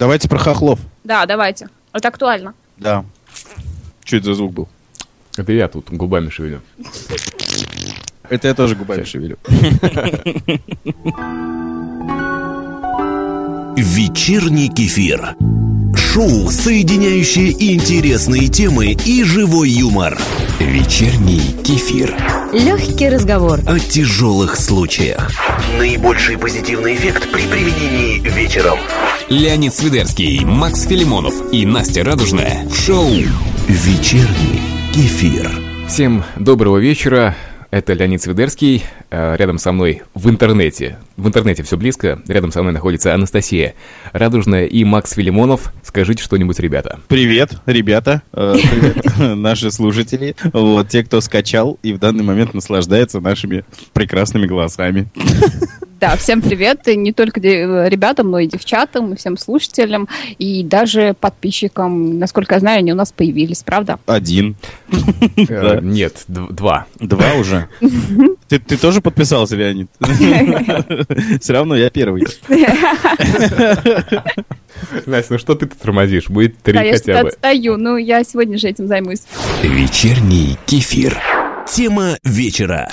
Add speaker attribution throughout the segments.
Speaker 1: Давайте про хохлов.
Speaker 2: Да, давайте. Это актуально.
Speaker 1: Да. Что это за звук был?
Speaker 3: Это я тут губами шевелю.
Speaker 1: Это я тоже губами шевелю.
Speaker 4: Вечерний кефир. Шоу, соединяющее интересные темы и живой юмор. Вечерний кефир.
Speaker 5: Легкий разговор.
Speaker 4: О тяжелых случаях. Наибольший позитивный эффект при применении вечером.
Speaker 6: Леонид Свидерский, Макс Филимонов и Настя Радужная в шоу
Speaker 4: Вечерний кефир.
Speaker 3: Всем доброго вечера. Это Леонид Свидерский. Э, Рядом со мной в интернете. В интернете все близко. Рядом со мной находится Анастасия Радужная и Макс Филимонов. Скажите что-нибудь, ребята.
Speaker 1: Привет, ребята. Э, Привет, наши слушатели. Вот, те, кто скачал и в данный момент наслаждается нашими прекрасными голосами.
Speaker 2: Да, всем привет. И не только ребятам, но и девчатам, и всем слушателям, и даже подписчикам. Насколько я знаю, они у нас появились, правда?
Speaker 1: Один.
Speaker 3: Э. Нет, два.
Speaker 1: Два уже. Ты, ты тоже подписался, Леонид? Все равно я первый.
Speaker 3: Настя, ну что ты тут тормозишь? Будет три
Speaker 2: Да, я
Speaker 3: хотя
Speaker 2: что-то
Speaker 3: бы.
Speaker 2: отстаю. Ну, я сегодня же этим займусь.
Speaker 4: Вечерний кефир. Тема вечера.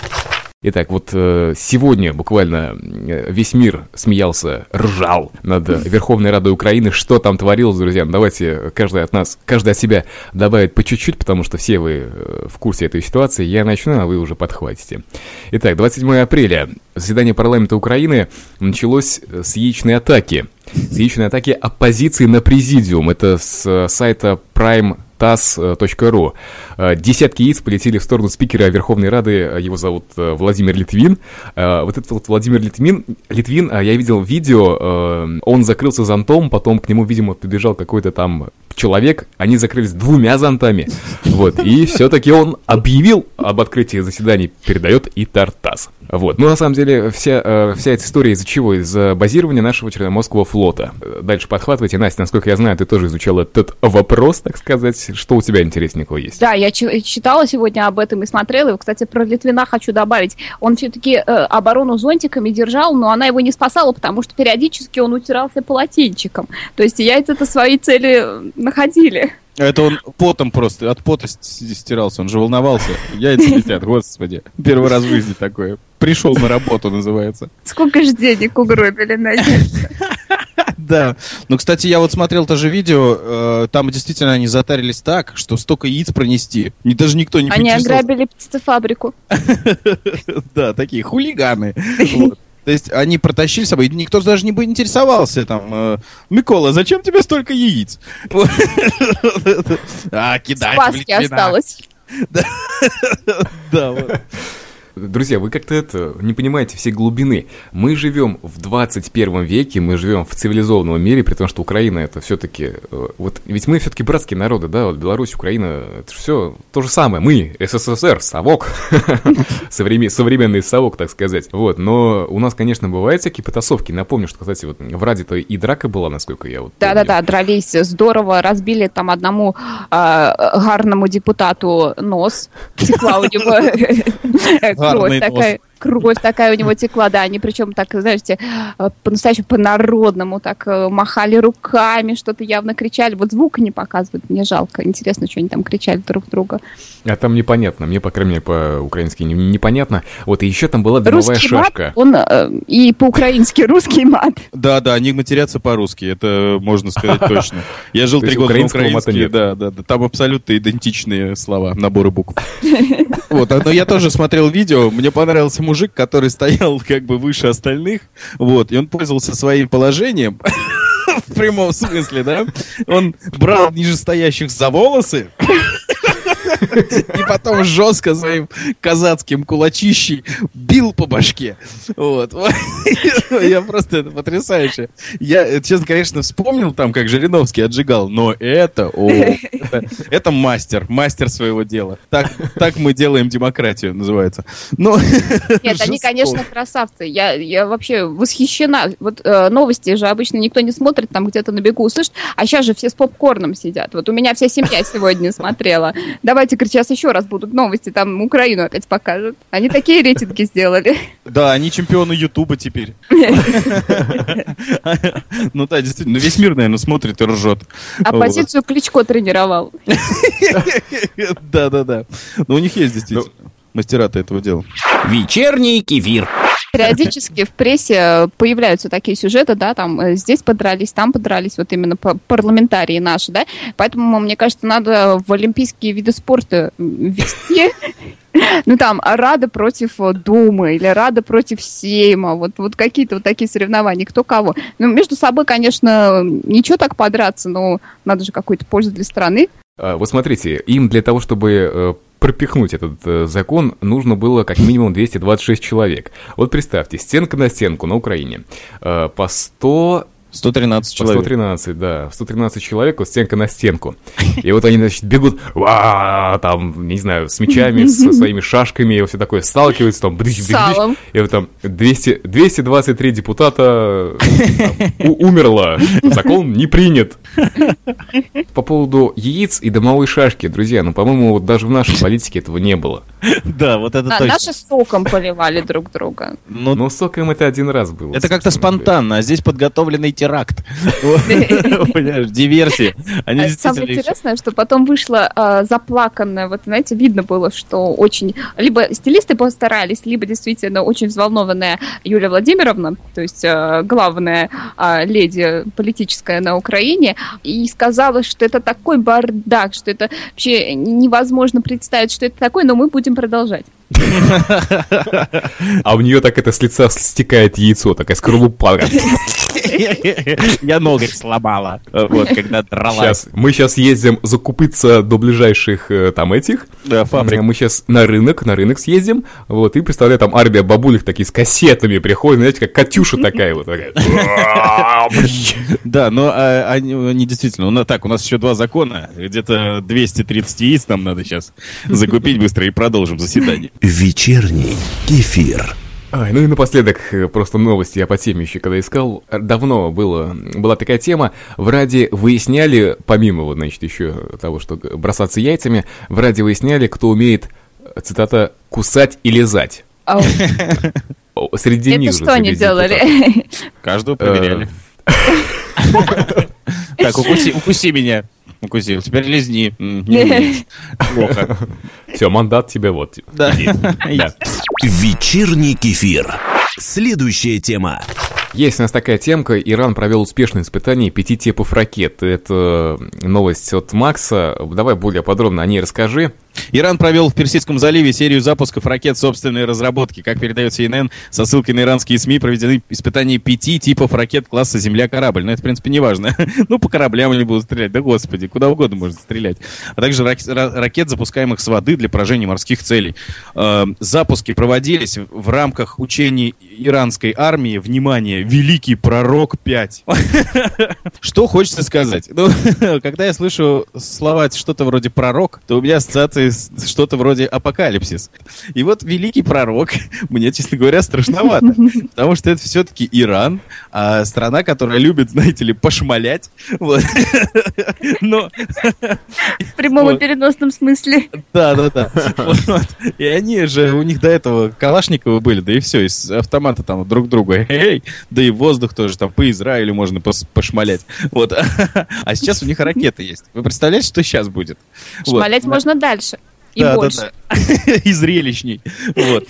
Speaker 3: Итак, вот э, сегодня буквально э, весь мир смеялся, ржал над э, Верховной Радой Украины. Что там творилось, друзья? Ну, Давайте каждый от нас, каждый от себя добавит по чуть-чуть, потому что все вы в курсе этой ситуации. Я начну, а вы уже подхватите. Итак, 27 апреля. Заседание парламента Украины началось с яичной атаки. С яичной атаки оппозиции на президиум. Это с сайта Prime tas.ru. Э, Десятки яиц полетели в сторону спикера Верховной Рады, э, его зовут э, Владимир Литвин. Вот этот вот Владимир Литвин, Литвин, я видел видео, он закрылся зонтом, потом к нему, видимо, побежал какой-то там человек, они закрылись двумя зонтами, вот, и все-таки он объявил об открытии заседаний, передает и Тартас. Вот, ну, на самом деле, вся, вся эта история из-за чего? Из-за базирования нашего Черноморского флота. Дальше подхватывайте. Настя, насколько я знаю, ты тоже изучала этот вопрос, так сказать. Что у тебя интересненького есть?
Speaker 2: Да, я чи- читала сегодня об этом и смотрела. И, кстати, про Литвина хочу добавить. Он все-таки оборону зонтиками держал, но она его не спасала, потому что периодически он утирался полотенчиком. То есть яйца-то свои цели э, находили.
Speaker 1: Это он потом просто, от пота стирался, он же волновался. Яйца летят, господи. Первый раз в жизни такое. Пришел на работу, называется.
Speaker 2: Сколько же денег угробили на яйца?
Speaker 1: Да. Ну, кстати, я вот смотрел тоже видео, э, там действительно они затарились так, что столько яиц пронести. Ни, даже никто не
Speaker 2: Они ограбили птицефабрику.
Speaker 1: Да, такие хулиганы. То есть они протащили с собой, и никто даже не бы интересовался там. э, Микола, зачем тебе столько яиц? А, кидать
Speaker 2: Спаски осталось.
Speaker 1: Да, вот.
Speaker 3: Друзья, вы как-то это не понимаете всей глубины. Мы живем в 21 веке, мы живем в цивилизованном мире, при том, что Украина это все-таки... Вот, ведь мы все-таки братские народы, да, вот Беларусь, Украина, это все то же самое. Мы, СССР, совок. Современ- Современный совок, так сказать. Вот, но у нас, конечно, бывают всякие потасовки. Напомню, что, кстати, вот в Раде-то и драка была, насколько я вот.
Speaker 2: Да-да-да, дрались здорово, разбили там одному а, гарному депутату нос, текла у него э,
Speaker 1: Гарный
Speaker 2: кровь такая. У него текла, да, они причем так, знаете, э, по-настоящему по-народному так э, махали руками, что-то явно кричали. Вот звук не показывают, мне жалко. Интересно, что они там кричали друг друга.
Speaker 3: А там непонятно, мне, по крайней мере, по-украински не- непонятно. Вот, и еще там была дымовая
Speaker 2: Русский мат,
Speaker 3: шашка.
Speaker 2: он э, и по-украински русский мат.
Speaker 1: Да, да, они матерятся по-русски, это можно сказать точно. Я жил три года на украинске,
Speaker 3: нет.
Speaker 1: да, да, да, там абсолютно идентичные слова, наборы букв. Вот, а, но я тоже смотрел видео, мне понравился мужик, который стоял как бы выше остальных, вот, и он пользовался своим положением, в прямом смысле, да, он брал нижестоящих за волосы, И потом жестко своим казацким кулачищей бил по башке. Вот. Я просто, это потрясающе. Я, честно, конечно, вспомнил там, как Жириновский отжигал, но это, о, это, это мастер, мастер своего дела. Так, так мы делаем демократию, называется. Ну,
Speaker 2: Нет, они, конечно, красавцы. Я, я вообще восхищена. Вот э, новости же обычно никто не смотрит, там где-то на бегу услышит. А сейчас же все с попкорном сидят. Вот у меня вся семья сегодня смотрела. Давайте Ты говоришь, сейчас еще раз будут новости, там Украину опять покажут. Они такие рейтинги сделали.
Speaker 1: Да, они чемпионы Ютуба теперь. Ну да, действительно, ну весь мир, наверное, смотрит и ржет.
Speaker 2: Оппозицию Кличко тренировал.
Speaker 1: Да-да-да. Но у них есть действительно мастера-то этого дела.
Speaker 6: Вечерний кефир.
Speaker 2: Периодически в прессе появляются такие сюжеты, да, там э, здесь подрались, там подрались, вот именно па- парламентарии наши, да. Поэтому, мне кажется, надо в олимпийские виды спорта ввести ну там Рада против э, Думы или Рада против Сейма, вот, вот какие-то вот такие соревнования, кто кого. Ну, между собой, конечно, ничего так подраться, но надо же какую-то пользу для страны.
Speaker 3: А, Вот смотрите, им для того, чтобы э, пропихнуть этот э, закон, нужно было как минимум 226 человек. Вот представьте, стенка на стенку на Украине. Э, По 100
Speaker 1: 113
Speaker 3: По
Speaker 1: человек.
Speaker 3: 113, да. 113 человек, вот стенка на стенку. И вот они, значит, бегут, там, не знаю, с мечами, со своими шашками, и все такое, сталкиваются, там, бдыщ, бдыщ,
Speaker 2: Салом.
Speaker 3: и вот там 200, 223 депутата там, умерло, закон не принят. По поводу яиц и домовой шашки, друзья, ну, по-моему, вот даже в нашей политике этого не было.
Speaker 1: Да, вот это
Speaker 2: На-
Speaker 1: точно.
Speaker 2: наши соком поливали друг друга.
Speaker 1: Ну,
Speaker 3: Но соком это один раз было.
Speaker 1: Это как-то спонтанно, а здесь подготовленный теракт. Понимаешь, диверсия.
Speaker 2: А Самое интересное, что потом вышло а, заплаканное, вот знаете, видно было, что очень либо стилисты постарались, либо действительно очень взволнованная Юлия Владимировна, то есть а, главная а, леди политическая на Украине, и сказала, что это такой бардак, что это вообще невозможно представить, что это такое, но мы будем продолжать.
Speaker 3: А у нее так это с лица стекает яйцо, такая скорлупа.
Speaker 1: Я ноготь сломала, вот, когда дралась.
Speaker 3: Сейчас, мы сейчас ездим закупиться до ближайших э, там этих.
Speaker 1: Да, фабрик.
Speaker 3: Мы сейчас на рынок, на рынок съездим. Вот, и представляю, там армия бабулек такие с кассетами приходят, знаете, как Катюша такая вот.
Speaker 1: Да, но а, они, действительно, так, у нас еще два закона, где-то 230 яиц нам надо сейчас закупить быстро и продолжим заседание.
Speaker 4: Вечерний кефир.
Speaker 3: Ай, ну и напоследок, э, просто новости я по теме еще когда искал. Э, Давно было, была такая тема, в Раде выясняли, помимо вот, значит, еще того, что бросаться яйцами, в Раде выясняли, кто умеет, э, цитата, кусать и лизать. Среди
Speaker 2: это
Speaker 3: них же
Speaker 2: что они делали?
Speaker 1: Каждого проверяли. Так, укуси, укуси меня. Укусил. Теперь лизни. Плохо.
Speaker 3: Все, мандат тебе вот.
Speaker 1: Да.
Speaker 4: Вечерний кефир. Следующая тема.
Speaker 3: Есть у нас такая темка. Иран провел успешное испытание пяти типов ракет. Это новость от Макса. Давай более подробно о ней расскажи.
Speaker 1: Иран провел в Персидском заливе серию запусков ракет собственной разработки. Как передает CNN, со ссылкой на иранские СМИ проведены испытания пяти типов ракет класса «Земля-корабль». Но это, в принципе, не важно. ну, по кораблям они будут стрелять. Да, господи, куда угодно можно стрелять. А также рак- ра- ракет, запускаемых с воды для поражения морских целей. Э, запуски проводились в рамках учений иранской армии. Внимание, Великий Пророк 5. Что хочется сказать? Ну, когда я слышу слова что-то вроде пророк, то у меня ассоциации что-то вроде апокалипсис. И вот великий пророк, мне, честно говоря, страшновато. Потому что это все-таки Иран, а страна, которая любит, знаете ли, пошмалять. Вот. Но
Speaker 2: В прямом и
Speaker 1: Вот.
Speaker 2: переносном смысле.
Speaker 1: да, да, да. Вот. И они же, у них до этого Калашниковы были, да и все, из автомата там друг друга. Эй, да и воздух тоже там по Израилю можно пошмалять. Вот. А сейчас у них ракеты есть. Вы представляете, что сейчас будет? Вот.
Speaker 2: Шмалять можно дальше. И
Speaker 1: Да, да,
Speaker 2: больше.
Speaker 1: да. И зрелищней. Вот.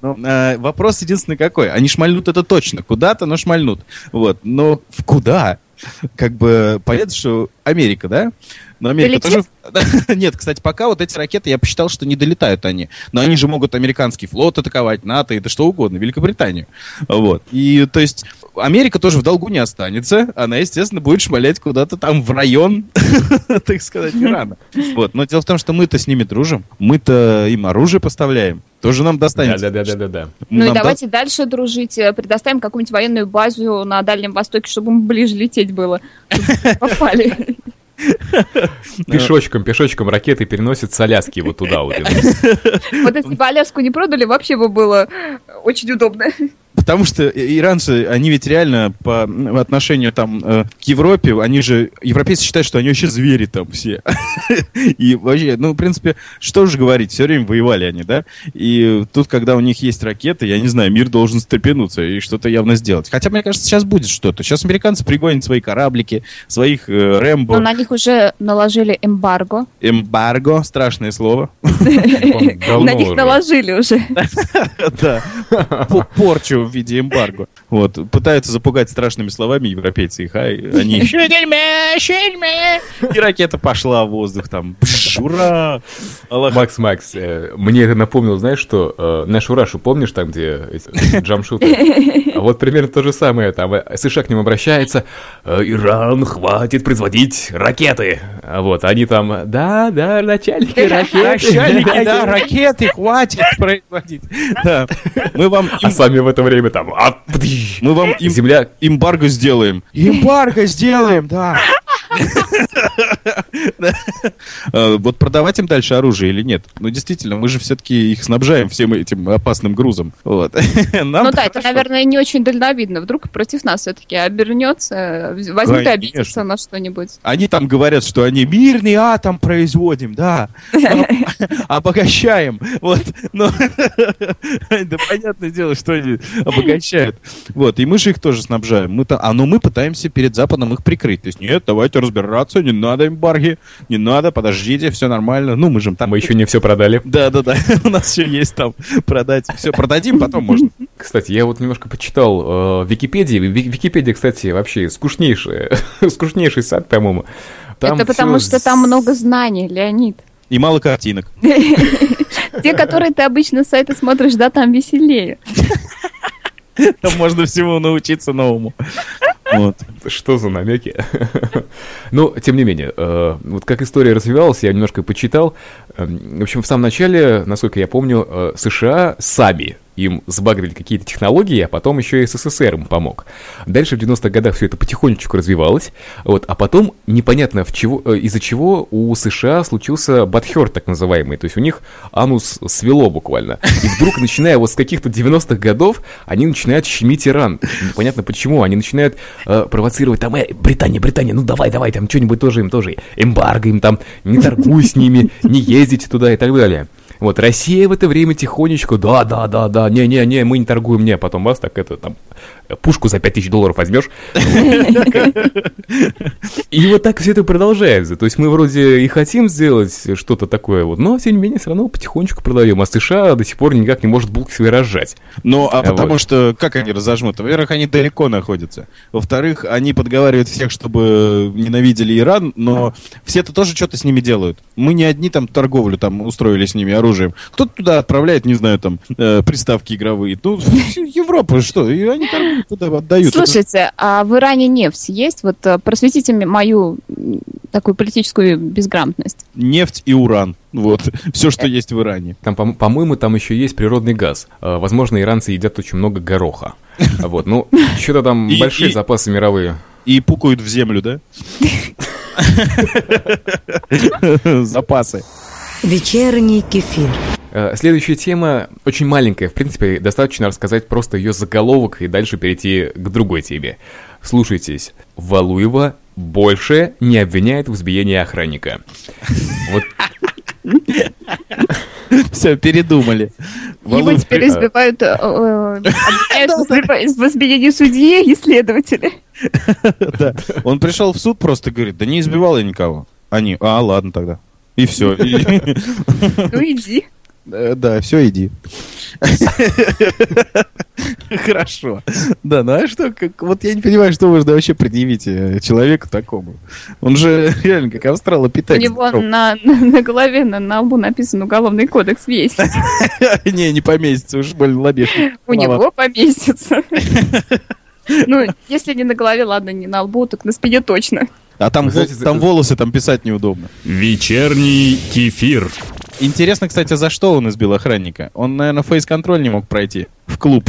Speaker 1: Но, а, Вопрос единственный какой. Они шмальнут это точно. Куда-то, но шмальнут. Вот. Но в куда? Как бы понятно, что Америка, да? Но Америка
Speaker 2: Долетит?
Speaker 1: тоже... Нет, кстати, пока вот эти ракеты, я посчитал, что не долетают они. Но они же могут американский флот атаковать, НАТО, и да что угодно, Великобританию. Вот. И, то есть, Америка тоже в долгу не останется. Она, естественно, будет шмалять куда-то там в район, так сказать, Ирана. Вот. Но дело в том, что мы-то с ними дружим. Мы-то им оружие поставляем. Тоже нам достанется.
Speaker 3: Да-да-да-да-да.
Speaker 2: Ну и давайте дальше дружить, э, предоставим какую-нибудь военную базу на Дальнем Востоке, чтобы им ближе лететь было. Попали.
Speaker 3: Пешочком, пешочком ракеты переносят с Аляски вот туда вот.
Speaker 2: Вот если бы Аляску не продали, вообще бы было очень удобно.
Speaker 1: Потому что иранцы, они ведь реально по отношению там э, к Европе, они же, европейцы считают, что они вообще звери там все. И вообще, ну, в принципе, что же говорить, все время воевали они, да? И тут, когда у них есть ракеты, я не знаю, мир должен стрепенуться и что-то явно сделать. Хотя, мне кажется, сейчас будет что-то. Сейчас американцы пригонят свои кораблики, своих э, Рэмбо.
Speaker 2: Но на них уже наложили эмбарго.
Speaker 1: Эмбарго, страшное слово.
Speaker 2: На них наложили уже.
Speaker 1: Да, порчу в виде эмбарго. Вот, пытаются запугать страшными словами европейцы их, а они «Шельме, шельме!» И ракета пошла в воздух там. Бш, Ура! Аллах
Speaker 3: Макс, Макс, э, мне это напомнило, знаешь что, э, нашу Рашу, помнишь, там, где эти джамшуты? А вот примерно то же самое, там э, США к ним обращается, «Э, Иран, хватит производить ракеты. А вот, они там, да, да, начальники ракеты.
Speaker 1: Начальники, да, ракеты хватит производить. Да. Мы вам,
Speaker 3: А сами в это время там, а, пдыщ.
Speaker 1: мы вам им-
Speaker 3: Земля
Speaker 1: эмбарго сделаем. Эмбарго сделаем, да. Э, Вот продавать им дальше оружие или нет? Ну, действительно, мы же все-таки их снабжаем всем этим опасным грузом.
Speaker 2: Ну да, это, наверное, не очень дальновидно. Вдруг против нас все-таки обернется, возьмут и обидятся на что-нибудь.
Speaker 1: Они там говорят, что они мирный атом производим, да. Но Обогащаем. Вот. Но да понятное дело, что они обогащают. Вот. И мы же их тоже снабжаем. Мы а но мы пытаемся перед Западом их прикрыть. То есть, нет, давайте разбираться, не надо эмбарги, не надо, подождите, все нормально. Ну, мы же там...
Speaker 3: мы еще не все продали.
Speaker 1: Да, да, да. У нас еще есть там продать. Все, продадим, потом можно.
Speaker 3: Кстати, я вот немножко почитал э, Википедии. Ви- Википедия, кстати, вообще скучнейшая, скучнейший сайт, по-моему. Там
Speaker 2: это потому,
Speaker 3: всё
Speaker 2: что там много знаний, Леонид.
Speaker 1: И мало картинок.
Speaker 2: Те, которые ты обычно с сайта смотришь, да, там веселее.
Speaker 1: Там можно всему научиться новому. Вот.
Speaker 3: Что за намеки? Но, тем не менее, э, вот как история развивалась, я немножко почитал. Эм, В общем, в самом начале, насколько я помню, э, США сами им сбагрили какие-то технологии, а потом еще и СССР им помог. Дальше в 90-х годах все это потихонечку развивалось, вот, а потом непонятно в чего, э, из-за чего у США случился бадхер так называемый, то есть у них анус свело буквально. И вдруг, начиная вот с каких-то 90-х годов, они начинают щемить Иран. Непонятно почему, они начинают э, провоцировать там, э, Британия, Британия, ну давай, давай, там что-нибудь тоже им тоже, эмбарго им там, не торгуй с ними, не ездите туда и так далее. Вот Россия в это время тихонечку, да, да, да, да, не-не-не, мы не торгуем, не, потом вас так это там пушку за 5000 долларов возьмешь. И вот так все это продолжается. То есть мы вроде и хотим сделать что-то такое, вот, но тем не менее все равно потихонечку продаем. А США до сих пор никак не может булки свои разжать.
Speaker 1: Ну, а потому что, как они разожмут? Во-первых, они далеко находятся. Во-вторых, они подговаривают всех, чтобы ненавидели Иран, но все-то тоже что-то с ними делают. Мы не одни там торговлю там устроили с ними оружием. Кто-то туда отправляет, не знаю, там, э, приставки игровые. Ну, Европа, что? И они торгуют туда отдают.
Speaker 2: Слушайте, а в Иране нефть есть? Вот э, просветите мне мою такую политическую безграмотность.
Speaker 1: Нефть и уран. Вот. Все, что есть в Иране.
Speaker 3: Там, по- по-моему, там еще есть природный газ. А, Возможно, иранцы едят очень много гороха. Вот, ну, что-то там большие запасы мировые.
Speaker 1: И пукают в землю, да? Запасы.
Speaker 5: Вечерний кефир.
Speaker 3: Э, Следующая тема очень маленькая. В принципе, достаточно рассказать просто ее заголовок и дальше перейти к другой теме. Слушайтесь. Валуева больше не обвиняет в избиении охранника. Вот
Speaker 1: Все, передумали.
Speaker 2: Его теперь избивают, э, э, обвиняют в изб- в избиении судьи и следователя.
Speaker 1: Он пришел в суд, просто говорит, да не избивал я никого. Они, а, ладно тогда. И все.
Speaker 2: Ну иди.
Speaker 1: Да, все, иди. Хорошо. Да, ну а что, как, вот я не понимаю, что можно вообще предъявить э, человеку такому. Он же реально как
Speaker 2: У
Speaker 1: австралопитек.
Speaker 2: него
Speaker 1: здоров.
Speaker 2: на, на, на голове, на, на лбу написан уголовный кодекс весь.
Speaker 1: Не, не поместится, уж больно лобешник.
Speaker 2: У него поместится. Ну, если не на голове, ладно, не на лбу, так на спине точно.
Speaker 1: А там,
Speaker 3: Вы знаете,
Speaker 1: вол- там волосы там писать неудобно.
Speaker 6: Вечерний кефир.
Speaker 1: Интересно, кстати, за что он избил охранника? Он, наверное, фейс-контроль не мог пройти. В клуб.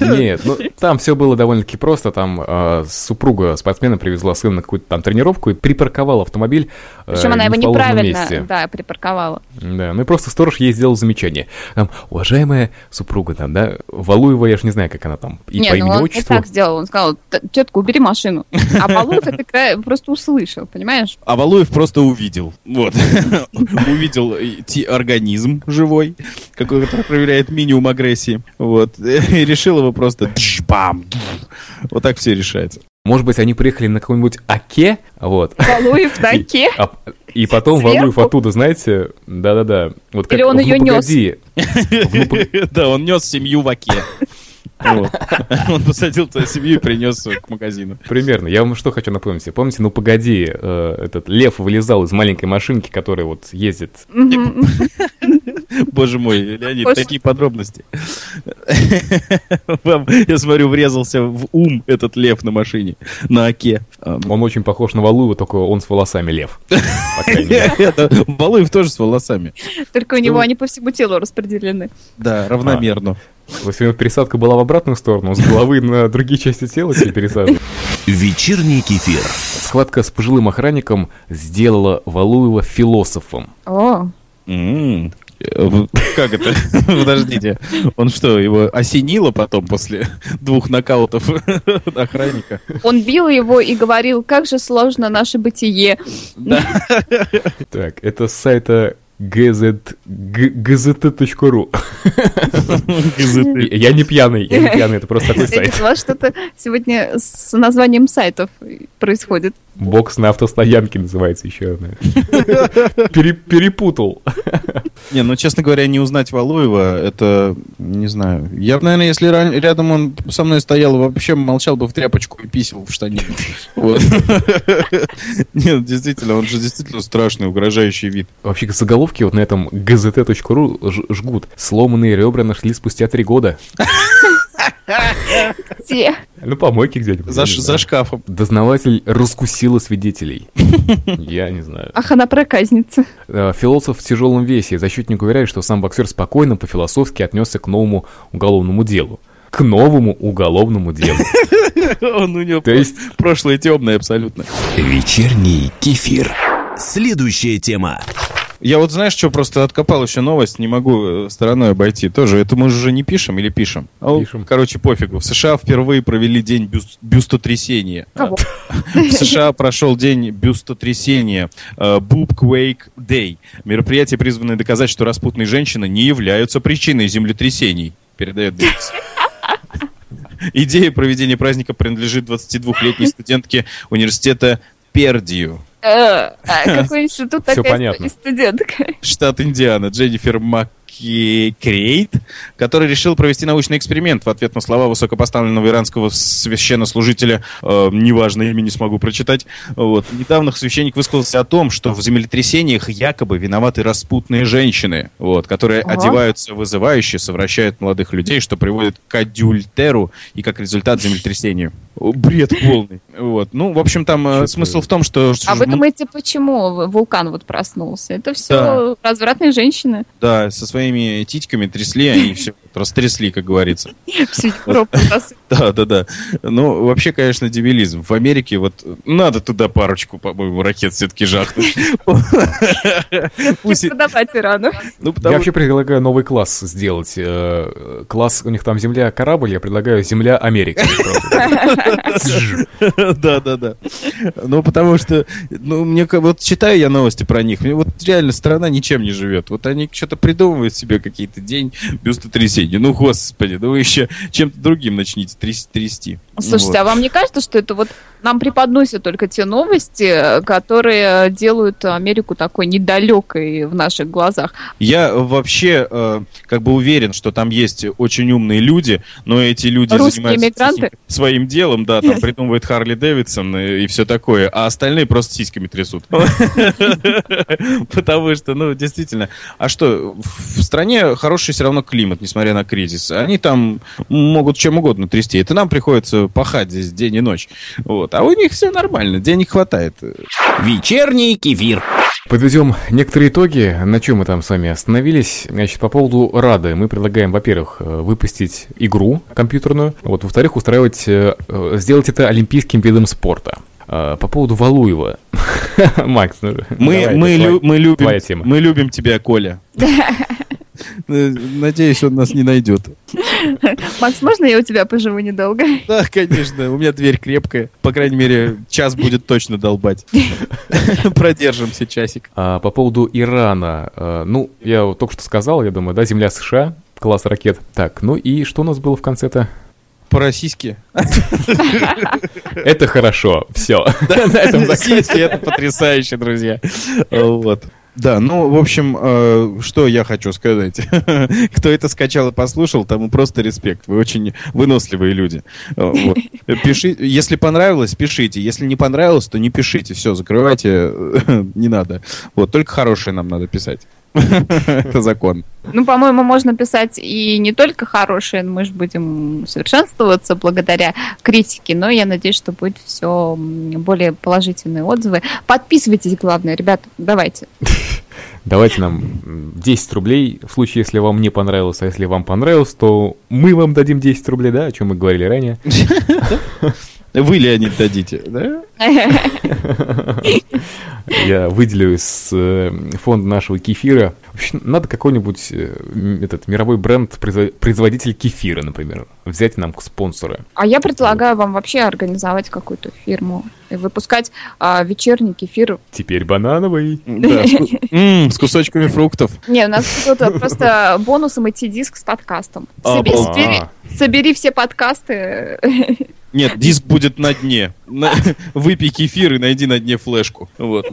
Speaker 3: Нет, ну там все было довольно-таки просто. Там э, супруга спортсмена привезла сына на какую-то там тренировку и припарковала автомобиль. э,
Speaker 2: Причем она
Speaker 3: в
Speaker 2: его неправильно,
Speaker 3: месте.
Speaker 2: да, припарковала.
Speaker 3: Да, ну и просто сторож ей сделал замечание. Там, уважаемая супруга, там, да, Валуева, я ж не знаю, как она там, и
Speaker 2: Не,
Speaker 3: по
Speaker 2: ну
Speaker 3: имени
Speaker 2: он не
Speaker 3: отчеству.
Speaker 2: так сделал. Он сказал, «Т- тетка, убери машину. А Балуев это просто услышал, понимаешь?
Speaker 1: А Валуев просто увидел. Вот. увидел ти- организм живой, который проявляет минимум агрессии. Вот. И решил его просто дж-бам. Вот так все решается.
Speaker 3: Может быть, они приехали на каком-нибудь Оке, вот,
Speaker 2: Балуев на оке.
Speaker 3: а- и потом
Speaker 2: Сверху?
Speaker 3: Валуев оттуда, знаете, да-да-да. Вот
Speaker 2: Или он
Speaker 3: «Ну,
Speaker 2: нёс?»
Speaker 3: погоди». В «Ну,
Speaker 1: Да, он нес семью в оке. Он посадил свою семью и принес к магазину.
Speaker 3: Примерно. Я вам что хочу напомнить. Помните, ну погоди, э, этот лев вылезал из маленькой машинки, которая вот ездит.
Speaker 1: Боже мой, Леонид, такие подробности. Вам, я смотрю, врезался в ум этот лев на машине, на оке.
Speaker 3: Он очень похож на Валуева, только он с волосами лев. По крайней мере.
Speaker 1: Это Валуев тоже с волосами.
Speaker 2: Только у него они по всему телу распределены.
Speaker 1: Да, равномерно.
Speaker 3: Если у него пересадка была в обратную сторону, с головы на другие части тела себе пересаживали.
Speaker 4: Вечерний кефир.
Speaker 3: Схватка с пожилым охранником сделала Валуева философом.
Speaker 2: О.
Speaker 1: Э, Как это? Подождите. Он что, его осенило потом после двух нокаутов охранника?
Speaker 2: он бил его и говорил, как же сложно наше бытие.
Speaker 3: Так, это с сайта gz, gzt.ru. Я не пьяный, я не пьяный, это просто такой сайт.
Speaker 2: у вас что-то сегодня с названием сайтов происходит.
Speaker 3: Бокс на автостоянке называется еще одна. Перепутал.
Speaker 1: Не, ну, честно говоря, не узнать Валуева, это, не знаю. Я бы, наверное, если рядом он со мной стоял, вообще молчал бы в тряпочку и писал в штане. Нет, действительно, он же действительно страшный, угрожающий вид.
Speaker 3: Вообще заголовки вот на этом gzt.ru жгут. Сломанные ребра нашли спустя три года.
Speaker 2: Те.
Speaker 3: Ну, помойки где-нибудь.
Speaker 1: За, ш- за шкафом.
Speaker 3: Дознаватель раскусила свидетелей. Я не знаю.
Speaker 2: Ах, она проказница.
Speaker 3: Э, Философ в тяжелом весе. Защитник уверяет, что сам боксер спокойно, по-философски отнесся к новому уголовному делу. К новому уголовному делу.
Speaker 1: Он у него
Speaker 3: То есть-
Speaker 1: прошлое темное абсолютно.
Speaker 6: Вечерний кефир.
Speaker 4: Следующая тема.
Speaker 1: Я вот знаешь, что просто откопал еще новость, не могу э, стороной обойти. Тоже это мы же уже не пишем или пишем? А,
Speaker 3: Пишем.
Speaker 1: Короче, пофигу. В США впервые провели день бюст- бюстотрясения.
Speaker 2: Кого?
Speaker 1: В США прошел день бюстотрясения. э, Boob Quake Day. Мероприятие, призванное доказать, что распутные женщины не являются причиной землетрясений. Передает BBC. Идея проведения праздника принадлежит 22-летней студентке университета Пердию.
Speaker 2: Э, а Какой институт такая
Speaker 3: понятно.
Speaker 2: студентка?
Speaker 1: штат Индиана, Дженнифер Маккейт, который решил провести научный эксперимент в ответ на слова высокопоставленного иранского священнослужителя, э, неважно, имя не смогу прочитать. Вот. Недавно священник высказался о том, что в землетрясениях якобы виноваты распутные женщины, вот, которые
Speaker 2: Ага.
Speaker 1: одеваются вызывающе, совращают молодых людей, что приводит к адюльтеру и как результат землетрясению. Бред полный. Вот. Ну, в общем, там э, смысл в том, что...
Speaker 2: А вы думаете, почему вулкан вот проснулся? Это все развратные женщины.
Speaker 1: Да, со своими титьками трясли, они все растрясли, как говорится.
Speaker 2: Всю Европу раз-
Speaker 1: Да, да, да. Ну, вообще, конечно, дебилизм. В Америке вот надо туда парочку, по-моему, ракет все-таки жахнуть. Пусть
Speaker 2: продавать Ирану.
Speaker 1: Ну,
Speaker 3: Я
Speaker 1: потому
Speaker 3: вообще предлагаю новый класс сделать. Э, Класс, у них там Земля корабль, я предлагаю Земля Америка.
Speaker 1: Да, да, да. Ну, потому что, ну, мне вот читаю я новости про них, мне вот реально страна ничем не живет. Вот они что-то придумывают себе какие-то день бюстотрясения. Ну, господи, ну вы еще чем-то другим начните тряс- трясти.
Speaker 2: Слушайте,
Speaker 1: Вот.
Speaker 2: а вам не кажется, что это вот нам преподносят только те новости, которые делают Америку такой недалекой в наших глазах?
Speaker 1: Я вообще э, как бы уверен, что там есть очень умные люди, но эти люди
Speaker 2: Русские
Speaker 1: занимаются
Speaker 2: эмигранты?
Speaker 1: тихим- своим делом, да, там придумывают Харли Дэвидсон и, и все такое, а остальные просто сиськами трясут. Потому что, ну, действительно, а что, в стране хороший все равно климат, несмотря на кризис. Они там могут чем угодно трясти. Это нам приходится пахать здесь день и ночь. Вот. А у них все нормально, денег хватает.
Speaker 6: Вечерний кефир.
Speaker 3: Подведем некоторые итоги, на чем мы там с вами остановились. Значит, по поводу Рады мы предлагаем, во-первых, э, выпустить игру компьютерную, вот, во-вторых, устраивать, э, э, сделать это олимпийским видом спорта. А, По поводу Валуева. Макс, ну,
Speaker 1: Мы, мы, лю-
Speaker 3: твоя-
Speaker 1: мы, любим,
Speaker 3: твоя тема.
Speaker 1: мы любим тебя, Коля. Э, Надеюсь, он нас не найдет.
Speaker 2: Макс, можно я у тебя поживу недолго?
Speaker 1: Да, конечно, у меня дверь крепкая. По крайней мере, час будет точно долбать. Продержимся часик.
Speaker 3: А, по поводу Ирана, э, ну, я вот только что сказал, я думаю, да, земля США, класс ракет. Так, ну и что у нас было в конце-то?
Speaker 1: По-российски.
Speaker 3: Это хорошо, все. На этом
Speaker 1: Российский, это потрясающе, друзья. Вот. Да, ну, в общем, э, что я хочу сказать. Кто это скачал и послушал, тому просто респект. Вы очень выносливые люди. Э, вот. Пиши, если понравилось, пишите. Если не понравилось, то не пишите. Все, закрывайте. Не надо. Вот, только хорошее нам надо писать. Это закон.
Speaker 2: Ну, по-моему, можно писать и не только хорошие, мы же будем совершенствоваться благодаря критике, но я надеюсь, что будет все более положительные отзывы. Подписывайтесь, главное, ребят, давайте.
Speaker 3: Давайте нам м, 10 рублей, в случае, если вам не понравилось, а если вам понравилось, то мы вам дадим 10 рублей, да, о чем мы говорили ранее.
Speaker 1: Вы, Леонид, дадите, да?
Speaker 3: Я выделю из э, фонда нашего кефира. Надо какой-нибудь э, этот мировой бренд, произво- производитель кефира, например, взять нам к спонсоры.
Speaker 2: А я предлагаю вам вообще организовать какую-то фирму и выпускать а, вечерний кефир.
Speaker 3: Теперь банановый.
Speaker 1: С, кусочками фруктов.
Speaker 2: Не, у нас тут а, просто бонусом идти диск с подкастом.
Speaker 1: Обалдеть.
Speaker 2: Собери, все подкасты.
Speaker 1: Нет, диск будет на дне. Выпей кефир и найди на дне флешку. Вот.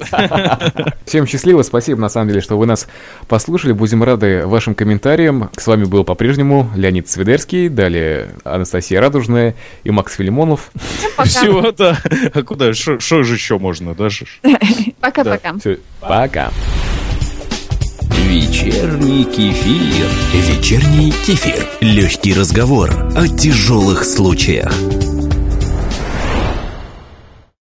Speaker 3: Всем счастливо, спасибо на самом деле, что вы нас послушали. Будем рады вашим комментариям. С вами был по-прежнему Леонид Свидерский, далее Анастасия Радужная и Макс Филимонов.
Speaker 2: Пока.
Speaker 1: Все, да. А куда? Что же еще можно? Даже ж.
Speaker 2: Пока-пока.
Speaker 3: Пока.
Speaker 6: Вечерний кефир.
Speaker 4: Вечерний кефир. Легкий разговор о тяжелых случаях.